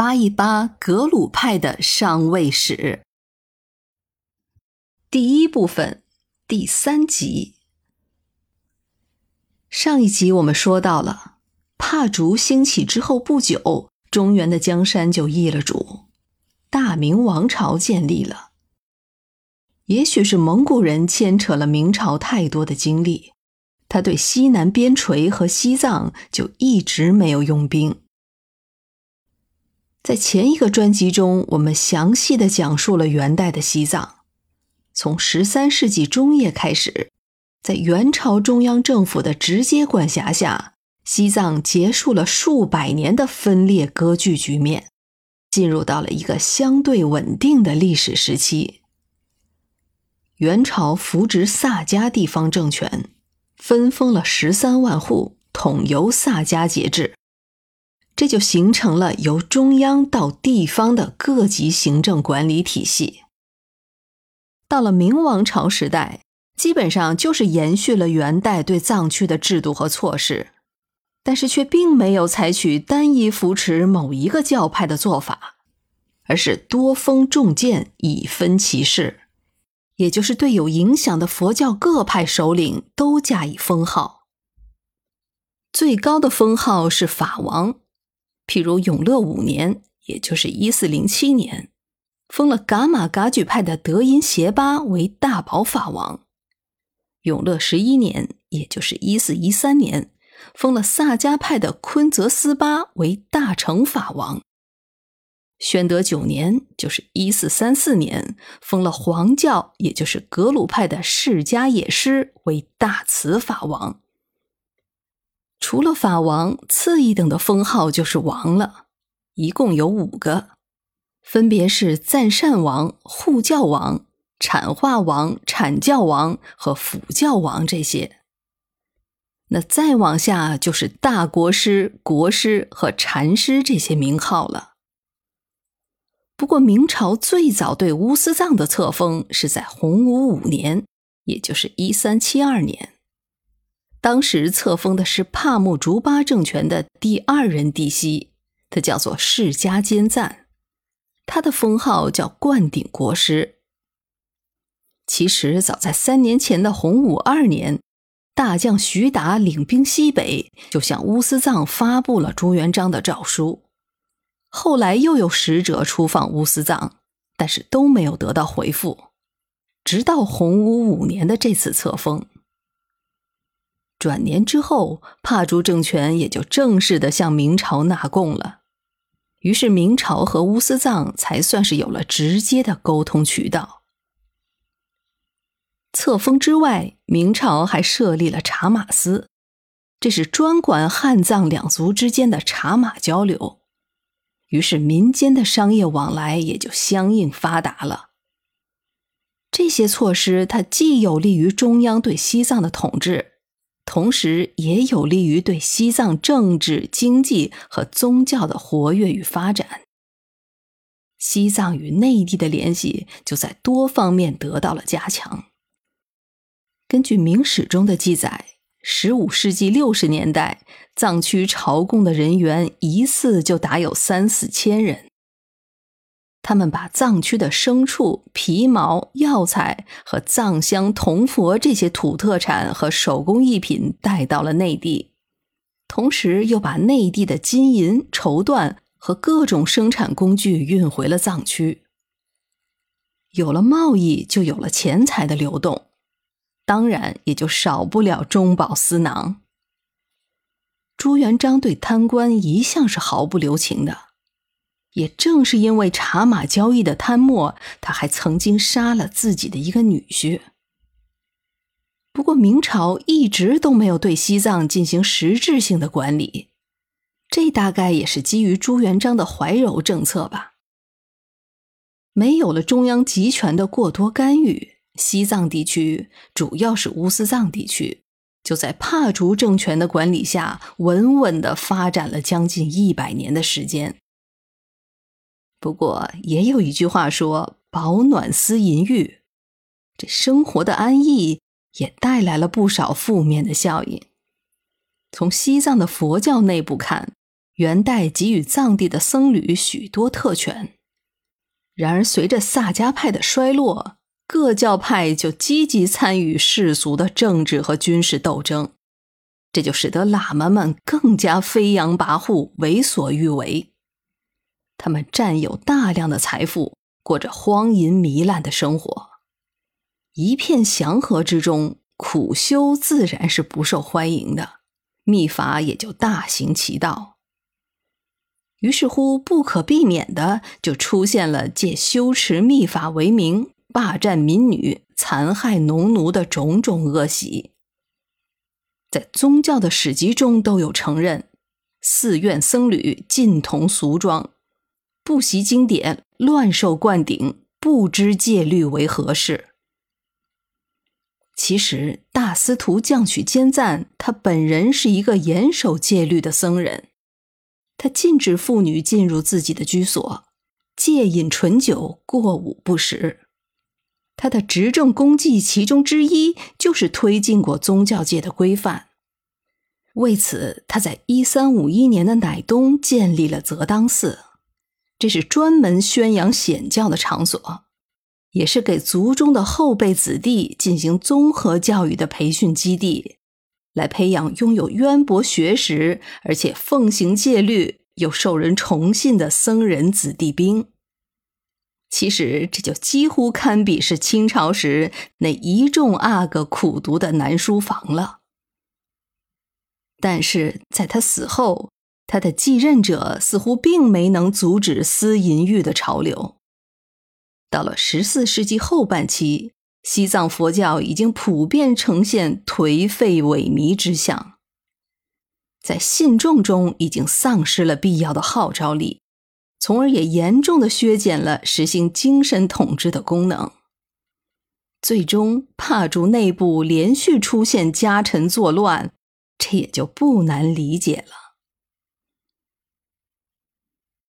扒一扒格鲁派的上位史。第一部分，第三集。上一集我们说到了，帕竹兴起之后不久，中原的江山就易了主，大明王朝建立了。也许是蒙古人牵扯了明朝太多的精力，他对西南边陲和西藏就一直没有用兵。在前一个专辑中，我们详细的讲述了元代的西藏，从十三世纪中叶开始，在元朝中央政府的直接管辖下，西藏结束了数百年的分裂割据局面，进入到了一个相对稳定的历史时期。元朝扶植萨迦地方政权，分封了十三万户，统由萨迦节制。这就形成了由中央到地方的各级行政管理体系。到了明王朝时代，基本上就是延续了元代对藏区的制度和措施，但是却并没有采取单一扶持某一个教派的做法，而是多封重建以分其势，也就是对有影响的佛教各派首领都加以封号。最高的封号是法王。譬如永乐五年，也就是一四零七年，封了噶玛噶举派的德音协巴为大宝法王；永乐十一年，也就是一四一三年，封了萨迦派的昆泽斯巴为大成法王；宣德九年，就是一四三四年，封了黄教，也就是格鲁派的释迦野师为大慈法王。除了法王，次一等的封号就是王了，一共有五个，分别是赞善王、护教王、产化王、产教王和辅教王这些。那再往下就是大国师、国师和禅师这些名号了。不过，明朝最早对乌斯藏的册封是在洪武五年，也就是一三七二年。当时册封的是帕木竹巴政权的第二任帝西，他叫做释迦坚赞，他的封号叫灌顶国师。其实早在三年前的洪武二年，大将徐达领兵西北，就向乌斯藏发布了朱元璋的诏书。后来又有使者出访乌斯藏，但是都没有得到回复，直到洪武五年的这次册封。转年之后，帕竹政权也就正式的向明朝纳贡了，于是明朝和乌斯藏才算是有了直接的沟通渠道。册封之外，明朝还设立了茶马司，这是专管汉藏两族之间的茶马交流，于是民间的商业往来也就相应发达了。这些措施，它既有利于中央对西藏的统治。同时，也有利于对西藏政治、经济和宗教的活跃与发展。西藏与内地的联系就在多方面得到了加强。根据《明史》中的记载，十五世纪六十年代，藏区朝贡的人员一次就达有三四千人。他们把藏区的牲畜、皮毛、药材和藏香、铜佛这些土特产和手工艺品带到了内地，同时又把内地的金银、绸缎和各种生产工具运回了藏区。有了贸易，就有了钱财的流动，当然也就少不了中饱私囊。朱元璋对贪官一向是毫不留情的。也正是因为茶马交易的贪墨，他还曾经杀了自己的一个女婿。不过明朝一直都没有对西藏进行实质性的管理，这大概也是基于朱元璋的怀柔政策吧。没有了中央集权的过多干预，西藏地区主要是乌斯藏地区，就在帕竹政权的管理下，稳稳的发展了将近一百年的时间。不过，也有一句话说：“保暖思淫欲。”这生活的安逸也带来了不少负面的效应。从西藏的佛教内部看，元代给予藏地的僧侣许多特权。然而，随着萨迦派的衰落，各教派就积极参与世俗的政治和军事斗争，这就使得喇嘛们更加飞扬跋扈、为所欲为。他们占有大量的财富，过着荒淫糜烂的生活。一片祥和之中，苦修自然是不受欢迎的，秘法也就大行其道。于是乎，不可避免的就出现了借修持秘法为名霸占民女、残害农奴的种种恶习。在宗教的史籍中都有承认，寺院僧侣尽同俗装，不习经典，乱受灌顶，不知戒律为何事。其实，大司徒降曲坚赞他本人是一个严守戒律的僧人。他禁止妇女进入自己的居所，戒饮醇酒，过午不食。他的执政功绩其中之一就是推进过宗教界的规范。为此，他在一三五一年的乃东建立了泽当寺，这是专门宣扬显教的场所，也是给族中的后辈子弟进行综合教育的培训基地。来培养拥有渊博学识，而且奉行戒律又受人崇信的僧人子弟兵。其实这就几乎堪比是清朝时那一众阿哥苦读的南书房了。但是在他死后，他的继任者似乎并没能阻止私淫欲的潮流。到了十四世纪后半期。西藏佛教已经普遍呈现颓废萎靡之象，在信众中已经丧失了必要的号召力，从而也严重的削减了实行精神统治的功能。最终，帕竹内部连续出现家臣作乱，这也就不难理解了。